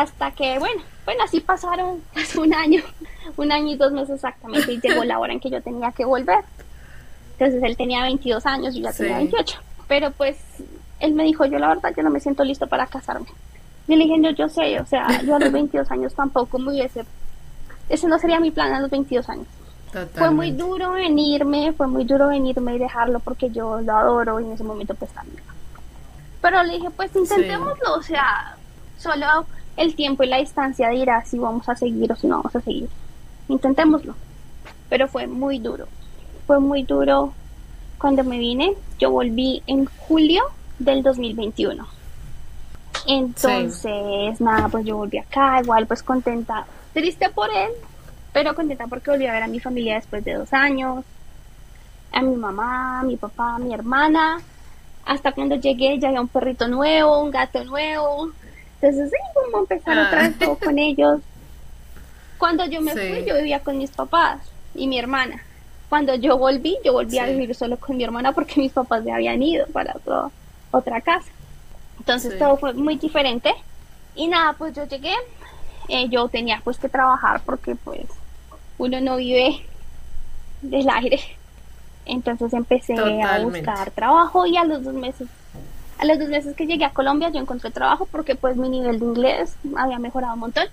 Hasta que, bueno, bueno, así pasaron un año, un año y dos meses exactamente, y llegó la hora en que yo tenía que volver. Entonces él tenía 22 años, y yo ya tenía 28. Pero pues él me dijo, yo la verdad, yo no me siento listo para casarme. Y le dije, yo, yo sé, o sea, yo a los 22 años tampoco me hubiese... Ese no sería mi plan a los 22 años. Fue muy duro venirme, fue muy duro venirme y dejarlo porque yo lo adoro y en ese momento pues también. Pero le dije, pues intentémoslo, o sea, solo el tiempo y la distancia dirá si vamos a seguir o si no vamos a seguir. Intentémoslo. Pero fue muy duro. Fue muy duro cuando me vine. Yo volví en julio del 2021. Entonces, nada, pues yo volví acá, igual pues contenta, triste por él, pero contenta porque volví a ver a mi familia después de dos años, a mi mamá, a mi papá, a mi hermana. Hasta cuando llegué ya había un perrito nuevo, un gato nuevo. Entonces, sí, como empezar otra vez todo con ellos. Cuando yo me fui, yo vivía con mis papás y mi hermana. Cuando yo volví, yo volví a vivir solo con mi hermana porque mis papás ya habían ido para otra casa. Entonces todo fue muy diferente. Y nada, pues yo llegué, eh, yo tenía pues que trabajar porque pues uno no vive del aire. Entonces empecé a buscar trabajo y a los dos meses, a los dos meses que llegué a Colombia yo encontré trabajo porque pues mi nivel de inglés había mejorado un montón.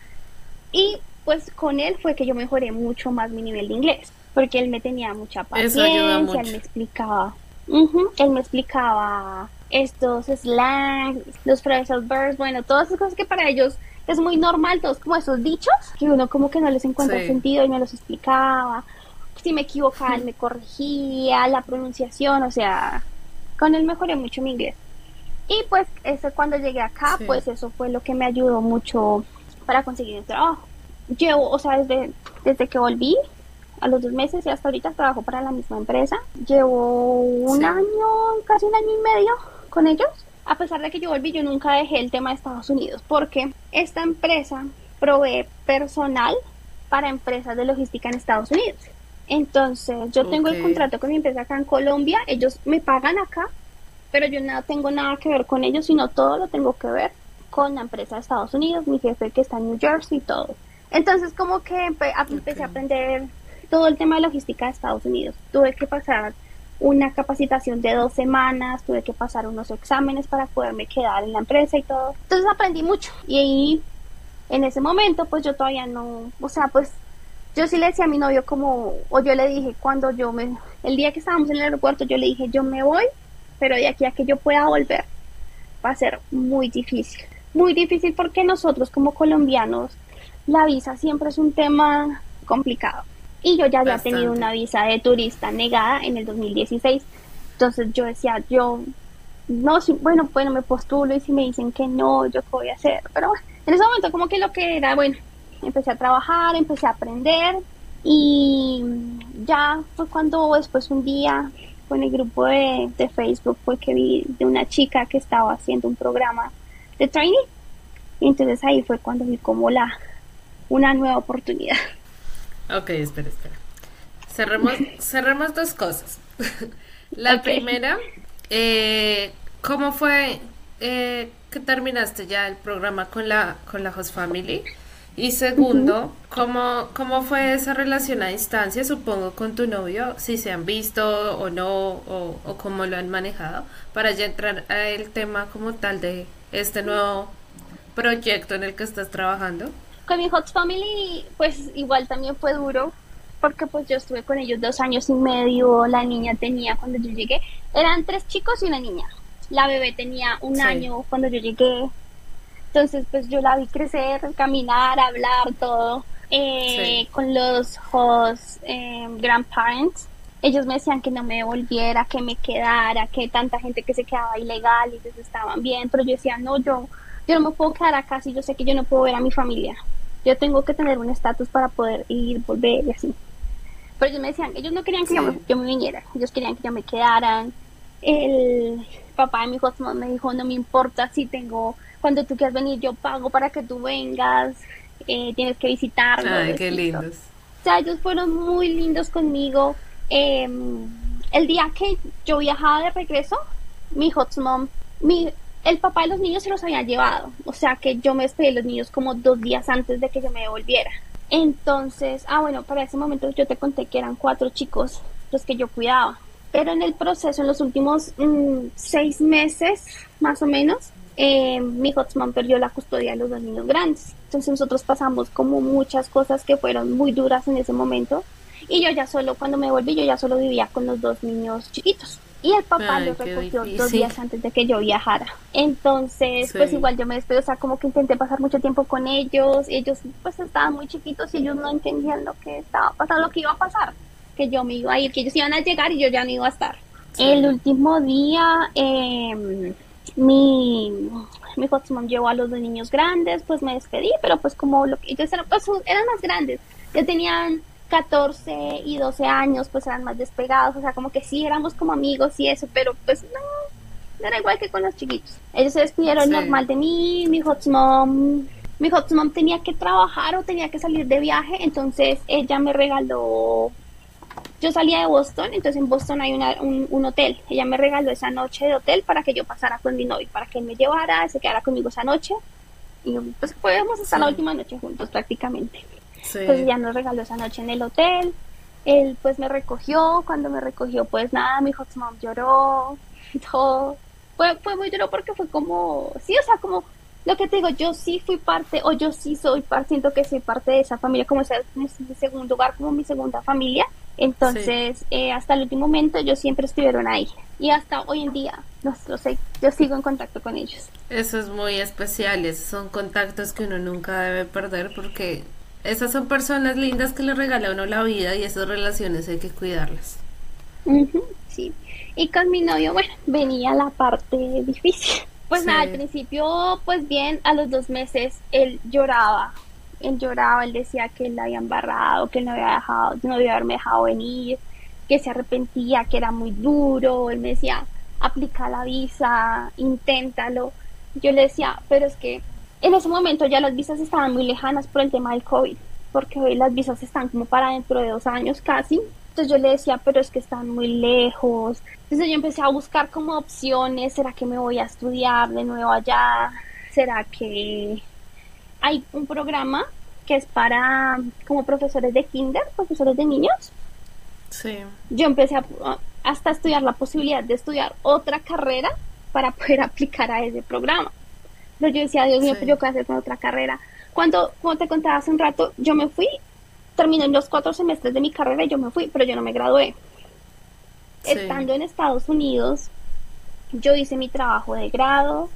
Y pues con él fue que yo mejoré mucho más mi nivel de inglés, porque él me tenía mucha paciencia, él me explicaba, él me explicaba estos slang, los phrasal verbs, bueno, todas esas cosas que para ellos es muy normal, todos como esos dichos que uno como que no les encuentra sentido y me los explicaba. Si me equivocaba, él me corregía, la pronunciación, o sea, con él mejoré mucho mi inglés. Y pues eso cuando llegué acá, pues eso fue lo que me ayudó mucho para conseguir el trabajo. Llevo, o sea, desde, desde que volví, a los dos meses y hasta ahorita trabajo para la misma empresa. Llevo un año, casi un año y medio con ellos. A pesar de que yo volví, yo nunca dejé el tema de Estados Unidos porque esta empresa provee personal para empresas de logística en Estados Unidos. Entonces, yo tengo el contrato con mi empresa acá en Colombia, ellos me pagan acá, pero yo no tengo nada que ver con ellos, sino todo lo tengo que ver con la empresa de Estados Unidos, mi jefe que está en New Jersey y todo. Entonces, como que empecé a aprender todo el tema de logística de Estados Unidos. Tuve que pasar una capacitación de dos semanas, tuve que pasar unos exámenes para poderme quedar en la empresa y todo. Entonces aprendí mucho y ahí en ese momento pues yo todavía no, o sea, pues yo sí le decía a mi novio como, o yo le dije cuando yo me, el día que estábamos en el aeropuerto yo le dije yo me voy, pero de aquí a que yo pueda volver va a ser muy difícil. Muy difícil porque nosotros como colombianos la visa siempre es un tema complicado y yo ya había tenido una visa de turista negada en el 2016. Entonces yo decía, yo, no, si, bueno, bueno, me postulo y si me dicen que no, yo qué voy a hacer. Pero bueno, en ese momento como que lo que era, bueno, empecé a trabajar, empecé a aprender y ya fue cuando después un día con el grupo de, de Facebook fue que vi de una chica que estaba haciendo un programa de training. Y entonces ahí fue cuando vi como la, una nueva oportunidad. Ok, espera, espera. Cerremos, cerremos dos cosas. La primera, eh, ¿cómo fue eh, que terminaste ya el programa con la, con la Host Family? Y segundo, ¿cómo, ¿cómo fue esa relación a distancia, supongo, con tu novio? Si se han visto o no, o, o cómo lo han manejado, para ya entrar al tema como tal de este nuevo proyecto en el que estás trabajando. Con mi Hot Family, pues igual también fue duro, porque pues yo estuve con ellos dos años y medio, la niña tenía cuando yo llegué, eran tres chicos y una niña. La bebé tenía un año cuando yo llegué, entonces pues yo la vi crecer, caminar, hablar, todo. Eh, con los host eh, grandparents, ellos me decían que no me volviera, que me quedara, que tanta gente que se quedaba ilegal y ellos estaban bien, pero yo decía, no, yo, yo no me puedo quedar acá si yo sé que yo no puedo ver a mi familia yo tengo que tener un estatus para poder ir, volver y así. Pero ellos me decían, ellos no querían que yo, me, viniera, ellos querían que yo me quedaran. El papá de mi hijo me dijo, no me importa si tengo, cuando tú quieras venir yo pago para que tú vengas, eh, tienes que visitarme. Ay, qué lindos. O sea, ellos fueron muy lindos conmigo. Em, el día que yo viajaba de regreso, mi hot mom, mi, el papá de los niños se los había llevado, o sea que yo me despedí de los niños como dos días antes de que yo me devolviera. Entonces, ah bueno, para ese momento yo te conté que eran cuatro chicos los que yo cuidaba, pero en el proceso, en los últimos mm, seis meses más o menos, eh, mi hotman perdió la custodia de los dos niños grandes. Entonces nosotros pasamos como muchas cosas que fueron muy duras en ese momento. Y yo ya solo, cuando me volví, yo ya solo vivía con los dos niños chiquitos. Y el papá lo recogió dos días antes de que yo viajara. Entonces, pues igual yo me despedí, o sea, como que intenté pasar mucho tiempo con ellos. Ellos pues estaban muy chiquitos y ellos no entendían lo que estaba pasando, lo que iba a pasar. Que yo me iba a ir, que ellos iban a llegar y yo ya no iba a estar. El último día, eh, mi, mi hotman llevó a los dos niños grandes, pues me despedí, pero pues como lo que ellos eran, pues, eran más grandes, ya tenían 14 y 12 años, pues eran más despegados, o sea, como que sí éramos como amigos y eso, pero pues no, era igual que con los chiquitos. Ellos se despidieron normal de mí, mi hotmom, mi hotmom tenía que trabajar o tenía que salir de viaje, entonces ella me regaló yo salía de Boston, entonces en Boston hay un, hotel. Ella me regaló esa noche de hotel para que yo pasara con mi novio, para que él me llevara, se quedara conmigo esa noche. Y pues podemos estar la última noche juntos prácticamente. Entonces ella nos regaló esa noche en el hotel. Él pues me recogió, cuando me recogió pues nada, mi hot mom lloró, todo. Fue, fue muy duro porque fue como, sí, o sea, como lo que te digo, yo sí fui parte, o yo sí soy parte, siento que soy parte de esa familia, como ese segundo hogar, como mi segunda familia. Entonces, eh, hasta el último momento, ellos siempre estuvieron ahí. Y hasta hoy en día, no lo sé, yo sigo en contacto con ellos. Eso es muy especial, esos son contactos que uno nunca debe perder porque esas son personas lindas que le regala a uno la vida y esas relaciones hay que cuidarlas. sí, y con mi novio, bueno, venía la parte difícil pues nada, al principio, pues bien, a los dos meses él lloraba. Él lloraba, él decía que él la había embarrado, que él no había dejado, no había haberme dejado venir, que se arrepentía, que era muy duro. Él me decía, aplica la visa, inténtalo. Yo le decía, pero es que en ese momento ya las visas estaban muy lejanas por el tema del COVID, porque hoy las visas están como para dentro de dos años casi. Entonces yo le decía, pero es que están muy lejos. Entonces yo empecé a buscar como opciones, ¿será que me voy a estudiar de nuevo allá? ¿Será que hay un programa que es para como profesores de kinder, profesores de niños? Sí. Yo empecé a, hasta estudiar la posibilidad de estudiar otra carrera para poder aplicar a ese programa. Pero yo decía, Dios mío, yo qué hacer con otra carrera. Cuando, como te contaba hace un rato, yo me fui terminé los cuatro semestres de mi carrera y yo me fui, pero yo no me gradué. Estando en Estados Unidos, yo hice mi trabajo de grado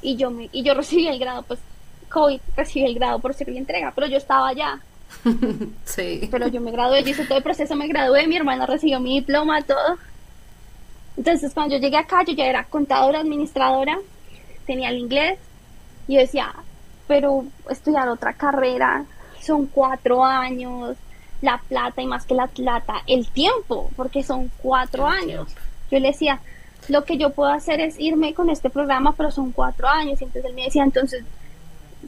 y yo me, y yo recibí el grado, pues COVID recibí el grado por ser entrega, pero yo estaba allá. sí. Pero yo me gradué, yo hice todo el proceso, me gradué, mi hermana recibió mi diploma, todo. Entonces cuando yo llegué acá, yo ya era contadora, administradora, tenía el inglés, y yo decía, pero estudiar otra carrera, son cuatro años, la plata y más que la plata, el tiempo, porque son cuatro años. Yo le decía, lo que yo puedo hacer es irme con este programa, pero son cuatro años. Y entonces él me decía, entonces,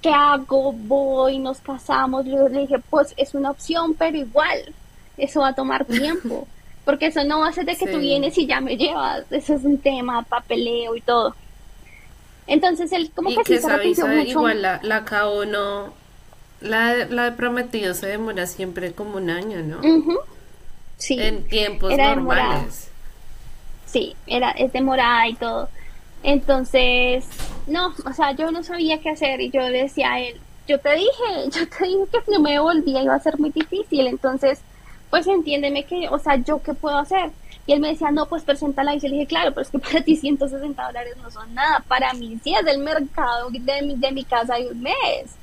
¿qué hago? Voy, nos casamos. Yo le dije, pues es una opción, pero igual, eso va a tomar tiempo. Porque eso no va a ser de que tú vienes y ya me llevas. Eso es un tema, papeleo y todo. Entonces él como que, se mucho. Igual la, la no la, la de prometido se demora siempre como un año, ¿no? Sí. En tiempos normales. Sí, era, es demorada y todo. Entonces, no, o sea, yo no sabía qué hacer y yo decía a él, yo te dije, yo te dije que si no me volvía iba a ser muy difícil, entonces, pues entiéndeme que, o sea, yo qué puedo hacer. Y él me decía, no, pues preséntala. Y yo le dije, claro, pero es que para ti 160 dólares no son nada. Para mí, sí es del mercado de mi, de mi casa de un mes.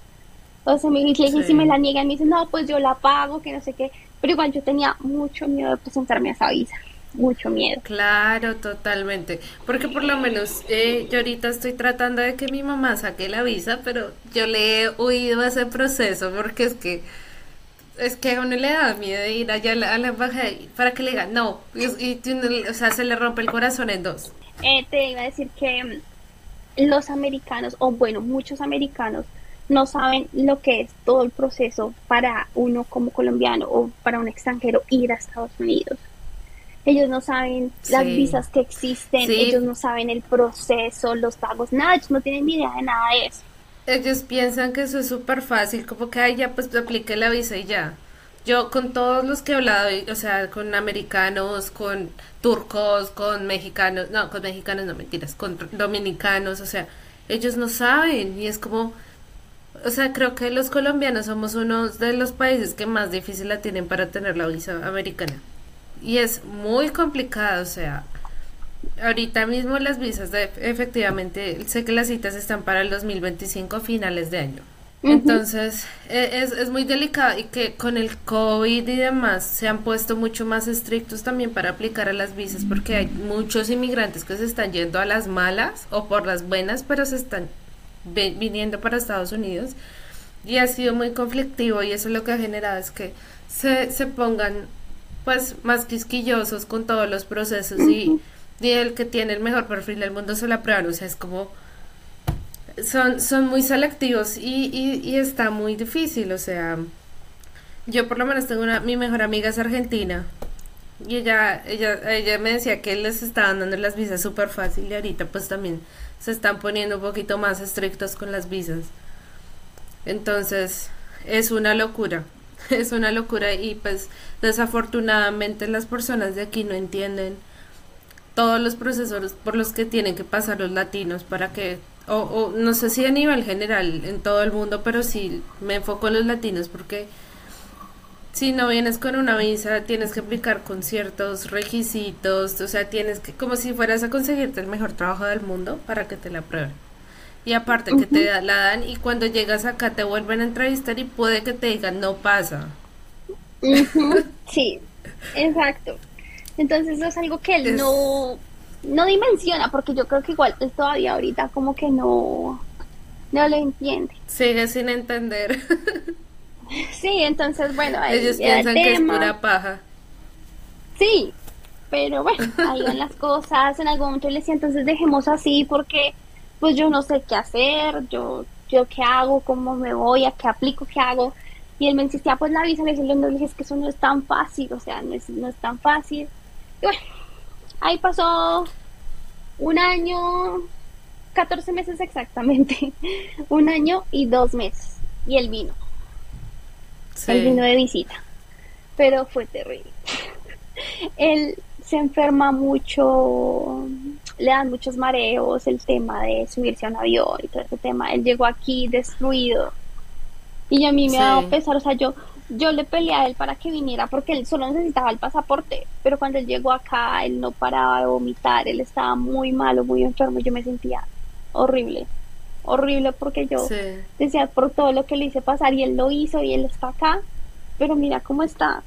Entonces me dice, si me la niegan, me dice, no, pues yo la pago, que no sé qué. Pero igual yo tenía mucho miedo de presentarme a esa visa. Mucho miedo. Claro, totalmente. Porque por lo menos eh, yo ahorita estoy tratando de que mi mamá saque la visa, pero yo le he huido a ese proceso porque es que es que a uno le da miedo de ir allá a la, embajada para que le digan no. Y, o sea, se le rompe el corazón en dos. Eh, te iba a decir que los americanos, o bueno, muchos americanos, no saben lo que es todo el proceso para uno como colombiano o para un extranjero ir a Estados Unidos. Ellos no saben las visas que existen, ellos no saben el proceso, los pagos, nada, ellos no tienen ni idea de nada de eso. Ellos piensan que eso es súper fácil, como que, ay, ya pues aplique la visa y ya. Yo con todos los que he hablado, o sea, con americanos, con turcos, con mexicanos, no, con mexicanos no mentiras, con dominicanos, o sea, ellos no saben y es como, o sea, creo que los colombianos somos uno de los países que más difícil la tienen para tener la visa americana y es muy complicado, o sea, ahorita mismo las visas, de, efectivamente, sé que las citas están para el 2025 finales de año. Entonces, e, es, es muy delicado y que con el COVID y demás se han puesto mucho más estrictos también para aplicar a las visas porque hay muchos inmigrantes que se están yendo a las malas o por las buenas, pero se están viniendo para Estados Unidos y ha sido muy conflictivo y eso lo que ha generado es que se, se pongan pues más quisquillosos con todos los procesos y, el que tiene el mejor perfil del mundo se la prueban, o sea, es como son, son muy selectivos y, y, está muy difícil, o sea, yo por lo menos tengo una, mi mejor amiga es argentina y ella, ella, ella me decía que les estaban dando las visas súper fácil y ahorita pues también se están poniendo un poquito más estrictos con las visas. Entonces, es una locura. es una locura y pues desafortunadamente las personas de aquí no entienden todos los procesos por los que tienen que pasar los latinos para que, o, o no sé si a nivel general en todo el mundo, pero sí me enfoco en los latinos porque si no vienes con una visa tienes que aplicar con ciertos requisitos, o sea, tienes que, como si fueras a conseguirte el mejor trabajo del mundo para que te la aprueben. Y aparte que te la dan y cuando llegas acá te vuelven a entrevistar y puede que te digan no pasa. Sí, exacto. Entonces eso es algo que él no, no dimensiona porque yo creo que igual él todavía ahorita como que no, no lo entiende. Sigue sin entender. Sí, entonces bueno, ellos piensan que es pura paja. Sí, pero bueno, ahí van las cosas. En algún momento le decía, entonces dejemos así porque pues yo no sé qué hacer, yo, yo qué hago, cómo me voy, a qué aplico, qué hago. Y él me insistía, pues la visa, le dije, es que eso no es tan fácil, o sea, no es, no es tan fácil. Y bueno, ahí pasó un año, 14 meses exactamente, un año y dos meses. Y él vino. Él vino de visita. Pero fue terrible. él se enferma mucho le dan muchos mareos, el tema de subirse a un avión y todo ese tema. Él llegó aquí destruido. Y a mí me ha dado pesar, o sea, yo, yo le peleé a él para que viniera porque él solo necesitaba el pasaporte, pero cuando él llegó acá, él no paraba de vomitar, él estaba muy malo, muy enfermo, yo me sentía horrible, horrible porque yo decía por todo lo que le hice pasar y él lo hizo y él está acá, pero mira cómo está.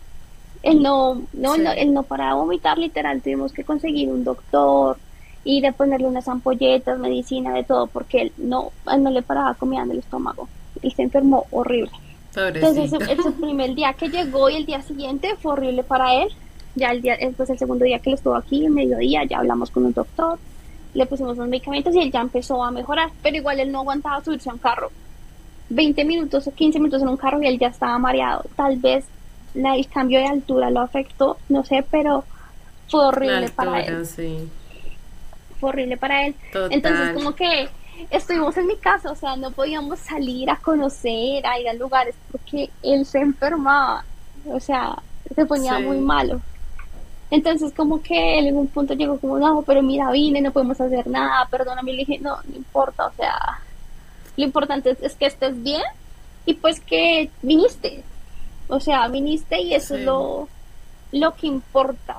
Él no, no, no él no paraba de vomitar, literal, tuvimos que conseguir un doctor, y de ponerle unas ampolletas, medicina, de todo, porque él no, él no le paraba comida en el estómago. y se enfermó horrible. Entonces, ese, primer día que llegó y el día siguiente fue horrible para él. Ya el día, después el segundo día que él estuvo aquí, el mediodía, ya hablamos con un doctor, le pusimos unos medicamentos y él ya empezó a mejorar, pero igual él no aguantaba subirse a un carro. 20 minutos o 15 minutos en un carro y él ya estaba mareado. Tal vez la, el cambio de altura lo afectó, no sé, pero fue horrible para él fue horrible para él. Entonces como que estuvimos en mi casa, o sea, no podíamos salir a conocer, a ir a lugares porque él se enfermaba, o sea, se ponía muy malo. Entonces como que él en un punto llegó como, no, pero mira, vine, no podemos hacer nada, perdóname, le dije, no, no importa, o sea, lo importante es, que estés bien y pues que viniste, o sea, viniste y eso es lo, lo que importa.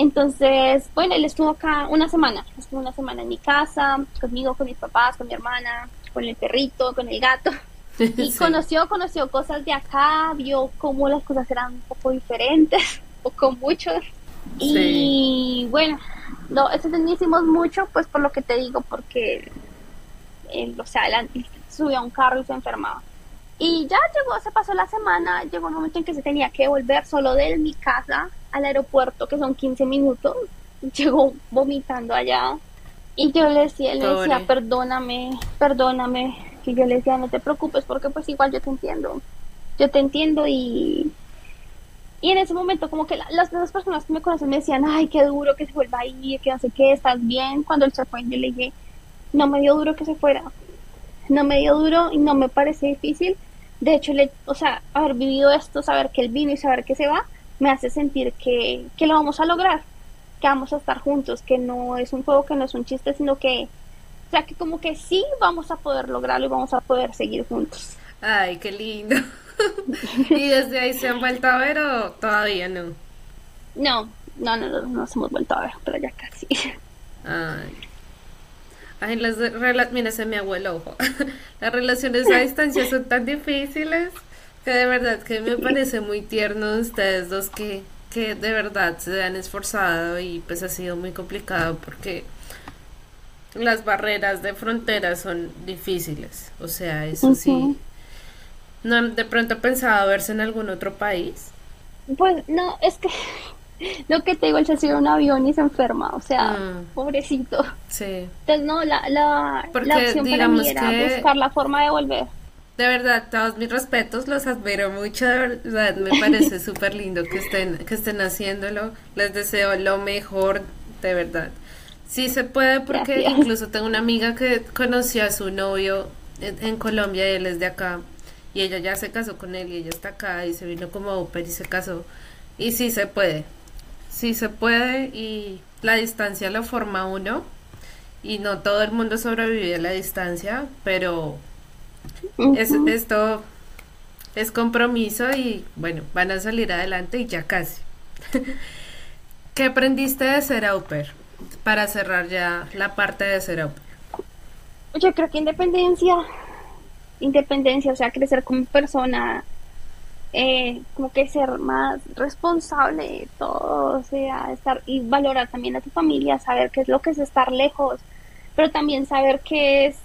Entonces, bueno, él estuvo acá una semana, estuvo una semana en mi casa, conmigo, con mis papás, con mi hermana, con el perrito, con el gato. Y conoció, conoció cosas de acá, vio cómo las cosas eran un poco diferentes, o con mucho. Y bueno, no, eso no hicimos mucho, pues por lo que te digo, porque él, o sea, él subió a un carro y se enfermaba. Y ya llegó, se pasó la semana, llegó un momento en que se tenía que volver solo de mi casa al aeropuerto, que son 15 minutos, llegó vomitando allá. Y yo le decía, le decía, perdóname, perdóname. Y yo le decía, no te preocupes, porque pues igual yo te entiendo. Yo te entiendo y, Y en ese momento como que las, las personas que me conocen me decían, ay, qué duro que se vuelva a ir, que no sé qué, estás bien. Cuando él se fue, yo le dije, no me dio duro que se fuera. No me dio duro y no me parece difícil. De hecho, le, o sea, haber vivido esto, saber que él vino y saber que se va, me hace sentir que, que lo vamos a lograr, que vamos a estar juntos, que no es un juego, que no es un chiste, sino que, o sea, que como que sí vamos a poder lograrlo y vamos a poder seguir juntos. Ay, qué lindo. ¿Y desde ahí se han vuelto a ver o todavía no? No, no, no, no, nos hemos vuelto a ver, pero ya casi. Ay. Ay, las relaciones, mira, ese mi abuelo, ojo. Las relaciones a distancia son tan difíciles que de verdad que me parece muy tierno ustedes dos que, que de verdad se han esforzado y pues ha sido muy complicado porque las barreras de frontera son difíciles. O sea, eso sí ¿No de pronto pensado verse en algún otro país? Pues no, es que lo que te digo, él se sube un avión y se enferma, o sea, mm. pobrecito. Sí. Entonces, no, la, la, la opción para mí era buscar la forma de volver. De verdad, todos mis respetos, los admiro mucho, de verdad, me parece súper lindo que estén, que estén haciéndolo. Les deseo lo mejor, de verdad. Sí se puede porque incluso tengo una amiga que conoció a su novio en, en Colombia y él es de acá y ella ya se casó con él y ella está acá y se vino como oper y se casó. Y sí se puede, sí se puede y la distancia lo forma uno. Y no todo el mundo sobrevive a la distancia, pero es, esto es compromiso y bueno, van a salir adelante y ya casi. ¿Qué aprendiste de ser au Para cerrar ya la parte de ser au Yo creo que independencia independencia, o sea, crecer como persona, eh, como que ser más responsable de todo, o sea, estar y valorar también a tu familia, saber qué es lo que es estar lejos, pero también saber qué es,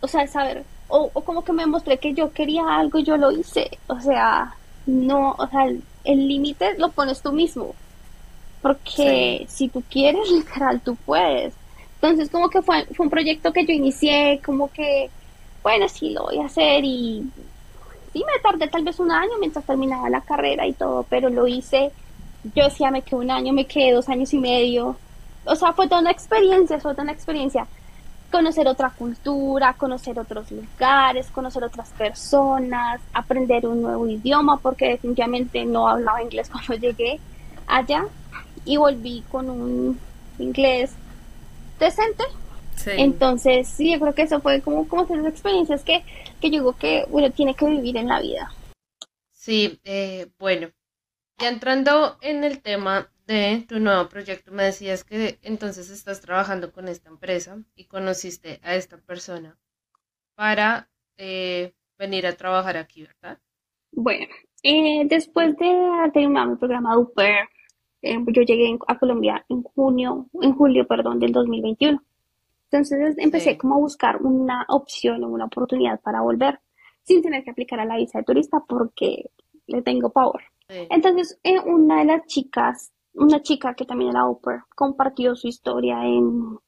o sea, saber, o, como que me mostré que yo quería algo y yo lo hice, o sea, no, o sea, el límite lo pones tú mismo, porque si tú quieres, literal, tú puedes. Entonces, como que fue, fue un proyecto que yo inicié, como que bueno, sí lo voy a hacer y sí me tardé tal vez un año mientras terminaba la carrera y todo, pero lo hice, yo decía me quedé un año, me quedé dos años y medio, o sea, fue toda una experiencia, fue toda una experiencia, conocer otra cultura, conocer otros lugares, conocer otras personas, aprender un nuevo idioma, porque definitivamente no hablaba inglés cuando llegué allá. Y volví con un inglés decente, entonces, sí, yo creo que eso fue como, como las experiencias que, que yo digo que uno tiene que vivir en la vida. Sí, eh, bueno, ya entrando en el tema de tu nuevo proyecto, me decías que entonces estás trabajando con esta empresa y conociste a esta persona para eh, venir a trabajar aquí, ¿verdad? Bueno, eh, después de terminar mi programa UPER, yo llegué a Colombia en junio, en julio, perdón, del 2021. Entonces empecé como a buscar una opción o una oportunidad para volver sin tener que aplicar a la visa de turista porque le tengo power. Entonces eh, una de las chicas, una chica que también era Oprah, compartió su historia en,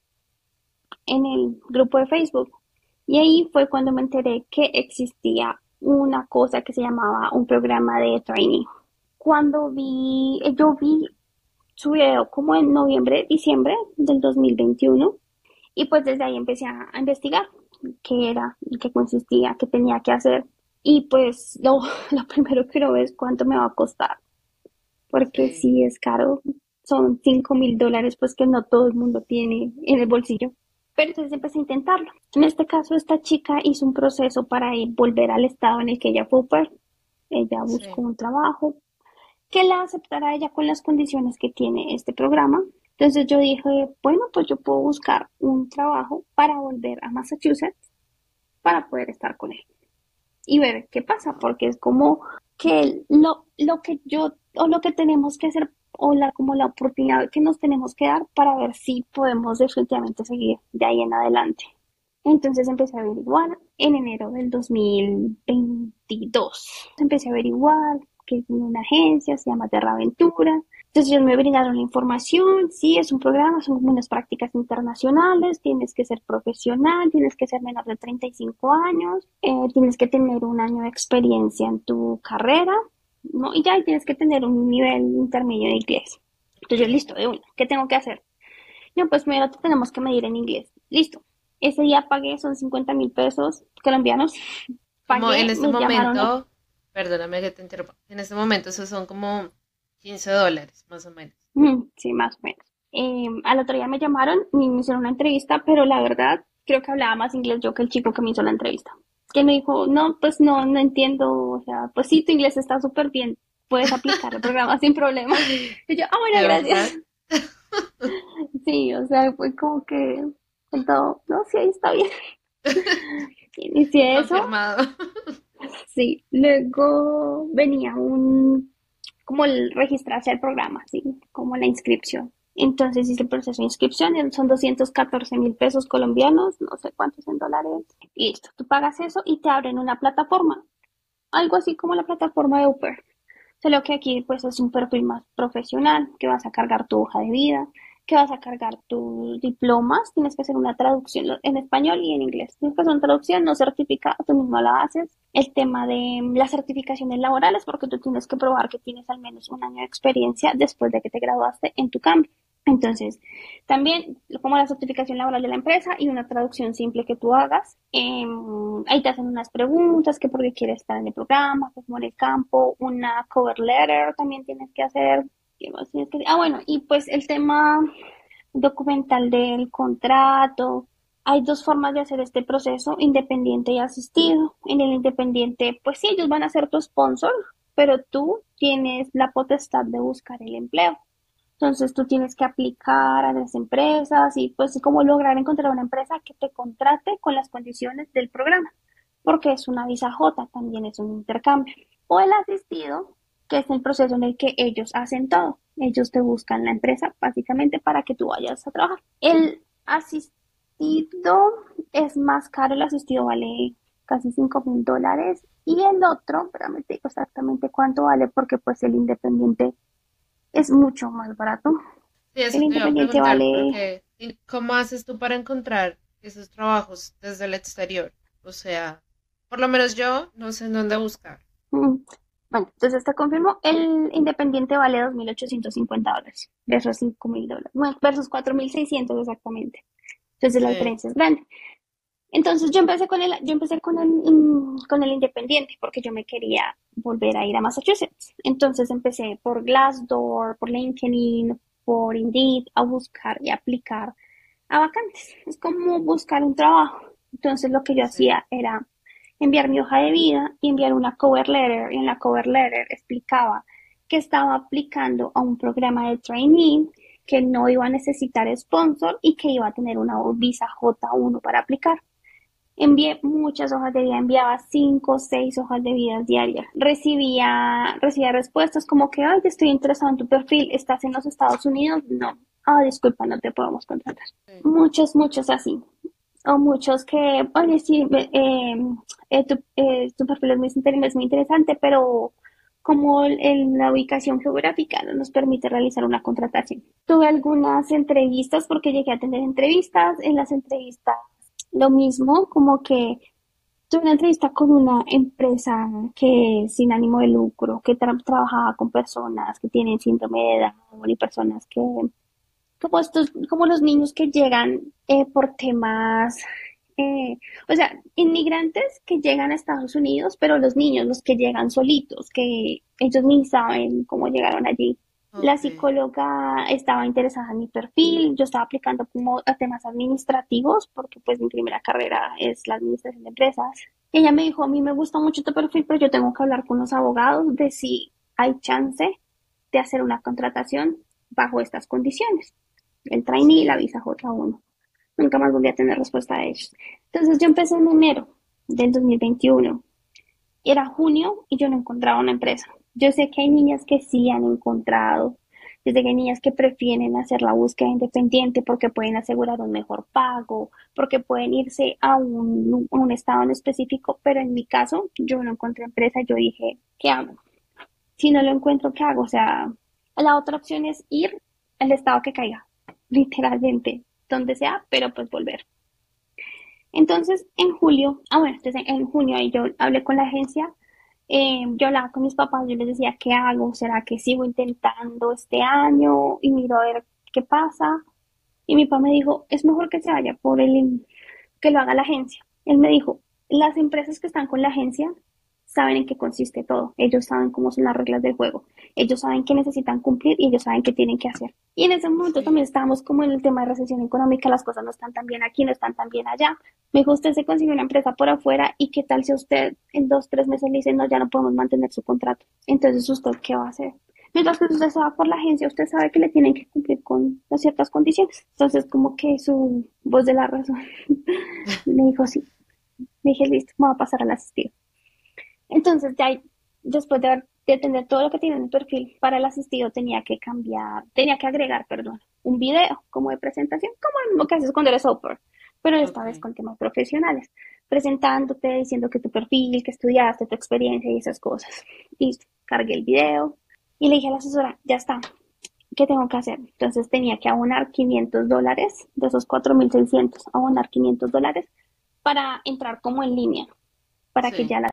en el grupo de Facebook. Y ahí fue cuando me enteré que existía una cosa que se llamaba un programa de training. Cuando vi, yo vi su video como en noviembre, diciembre del 2021 y pues desde ahí empecé a, investigar qué era, qué consistía, qué tenía que hacer. Y pues lo, lo primero que quiero es cuánto me va a costar. Porque si es caro, son 5 mil dólares, pues que no todo el mundo tiene en el bolsillo. Pero entonces empecé a intentarlo. En este caso, esta chica hizo un proceso para volver al estado en el que ella fue Ella buscó un trabajo que la aceptara ella con las condiciones que tiene este programa entonces yo dije, bueno, pues yo puedo buscar un trabajo para volver a Massachusetts para poder estar con él y ver qué pasa, porque es como que lo, lo que yo o lo que tenemos que hacer o la como la oportunidad que nos tenemos que dar para ver si podemos definitivamente seguir de ahí en adelante. Entonces empecé a averiguar en enero del 2022. Empecé a averiguar que es una agencia, se llama Terra Aventura. Entonces ellos me brindaron la información, sí, es un programa, son unas prácticas internacionales, tienes que ser profesional, tienes que ser menor de 35 años, eh, tienes que tener un año de experiencia en tu carrera ¿no? Y ya tienes que tener un nivel intermedio de inglés. Entonces yo, listo, de una, ¿qué tengo que hacer? No, pues primero tenemos que medir en inglés. Listo. Ese día pagué, son 50 mil pesos colombianos. Como en este momento, perdóname que te interrumpa, en este momento esos son como 15 dólares, más o menos. Sí, más o menos. Em, al otro día me llamaron y me hicieron una entrevista, pero la verdad creo que hablaba más inglés yo que el chico que me hizo la entrevista. Que me dijo, no, pues no, no entiendo, o sea, pues sí, tu inglés está súper bien, puedes aplicar el programa sin problema. Y yo, ah, bueno, gracias. Sí, o sea, fue como que todo, no, sí, ahí está bien. Inicié eso. Sí, luego venía un, como el registrarse al programa, sí, como la inscripción. Entonces hice el proceso de inscripción, son 214 mil pesos colombianos, no sé cuántos en dólares. Y listo, tú pagas eso y te abren una plataforma, algo así como la plataforma de Uber. Solo que aquí pues es un perfil más profesional, que vas a cargar tu hoja de vida, que vas a cargar tus diplomas, tienes que hacer una traducción en español y en inglés. Tienes que hacer una traducción no certificada, tú mismo la haces. El tema de las certificaciones laborales, porque tú tienes que probar que tienes al menos un año de experiencia después de que te graduaste en tu cambio. Entonces, también como la certificación laboral de la empresa y una traducción simple que tú hagas. Em, ahí te hacen unas preguntas, que por qué quieres estar en el programa, como en el campo, una cover letter también tienes que hacer. ¿Qué más tienes que Ah, bueno, y pues el tema documental del contrato. Hay dos formas de hacer este proceso, independiente y asistido. En el independiente, pues sí, ellos van a ser tu sponsor, pero tú tienes la potestad de buscar el empleo. Entonces tú tienes que aplicar a las empresas y pues cómo lograr encontrar una empresa que te contrate con las condiciones del programa, porque es una visa J, también es un intercambio. O el asistido, que es el proceso en el que ellos hacen todo. Ellos te buscan la empresa básicamente para que tú vayas a trabajar. El asistido es más caro, el asistido vale casi 5 mil dólares y el otro, pero me digo exactamente cuánto vale porque pues el independiente es mucho más barato. Sí, eso el independiente vale. ¿Cómo haces tú para encontrar esos trabajos desde el exterior? O sea, por lo menos yo no sé en dónde buscar. Mm, bueno, entonces te confirmo, el independiente vale 2.850 dólares versus 5.000 dólares, bueno, versus 4.600 exactamente. Entonces la diferencia es grande. Entonces yo empecé con el, yo empecé con el, con el independiente porque yo me quería volver a ir a Massachusetts. Entonces empecé por Glassdoor, por LinkedIn, por Indeed a buscar y aplicar a vacantes. Es como buscar un trabajo. Entonces lo que yo hacía era enviar mi hoja de vida y enviar una cover letter. Y en la cover letter explicaba que estaba aplicando a un programa de training, que no iba a necesitar sponsor y que iba a tener una visa J1 para aplicar. Envié muchas hojas de vida, enviaba cinco o seis hojas de vida diarias. Recibía, recibía respuestas como que, ay, estoy interesado en tu perfil, ¿estás en los Estados Unidos? No. Ah, disculpa, no te podemos contratar. Muchos, muchos así. O muchos que, oye, sí, eh, eh, tu, eh, tu, perfil es muy, es muy interesante, pero como en la ubicación geográfica no nos permite realizar una contratación. Tuve algunas entrevistas porque llegué a tener entrevistas. En las entrevistas lo mismo, como que tuve una entrevista con una empresa que sin ánimo de lucro, que trabajaba con personas que tienen síndrome de Down y personas que, como estos, como los niños que llegan eh, por temas, eh, o sea, inmigrantes que llegan a Estados Unidos, pero los niños, los que llegan solitos, que ellos ni saben cómo llegaron allí. La psicóloga estaba interesada en mi perfil, yo estaba aplicando como a temas administrativos, porque pues mi primera carrera es la administración de empresas. ella me dijo, a mí me gusta mucho tu perfil, pero yo tengo que hablar con los abogados de si hay chance de hacer una contratación bajo estas condiciones. El trainee y la visa J1. Nunca más volví a tener respuesta de ellos. Entonces yo empecé en enero del 2021. Era junio y yo no encontraba una empresa. Yo sé que hay niñas que sí han encontrado, desde que hay niñas que prefieren hacer la búsqueda independiente porque pueden asegurar un mejor pago, porque pueden irse a un, un estado en específico, pero en mi caso yo no encontré empresa, yo dije, ¿qué hago? Si no lo encuentro, ¿qué hago? O sea, la otra opción es ir al estado que caiga, literalmente, donde sea, pero pues volver. Entonces, en julio, ah bueno, entonces en junio ahí yo hablé con la agencia eh, yo hablaba con mis papás, yo les decía, ¿qué hago? ¿Será que sigo intentando este año y miro a ver qué pasa? Y mi papá me dijo, es mejor que se vaya por el, que lo haga la agencia. Él me dijo, las empresas que están con la agencia saben en qué consiste todo. Ellos saben cómo son las reglas del juego. Ellos saben qué necesitan cumplir y ellos saben qué tienen que hacer. Y en ese momento también estábamos como en el tema de recesión económica, las cosas no están tan bien aquí, no están tan bien allá. Me dijo, usted se consigue una empresa por afuera y qué tal si usted en dos, tres meses le dice, no, ya no podemos mantener su contrato. Entonces, ¿usted qué va a hacer? Mientras que usted se va por la agencia, usted sabe que le tienen que cumplir con ciertas condiciones. Entonces, como que su voz de la razón me dijo, sí. Me dije, listo, me voy a pasar al asistido. Entonces, ya después de, de tener todo lo que tiene en el perfil para el asistido, tenía que cambiar, tenía que agregar, perdón, un video como de presentación, como lo que haces cuando eres software, pero esta vez con temas profesionales, presentándote, diciendo que tu perfil, que estudiaste, tu experiencia y esas cosas. Y cargué el video y le dije a la asesora, ya está, ¿qué tengo que hacer? Entonces tenía que abonar 500 dólares, de esos 4.600, abonar 500 dólares para entrar como en línea, para que ya la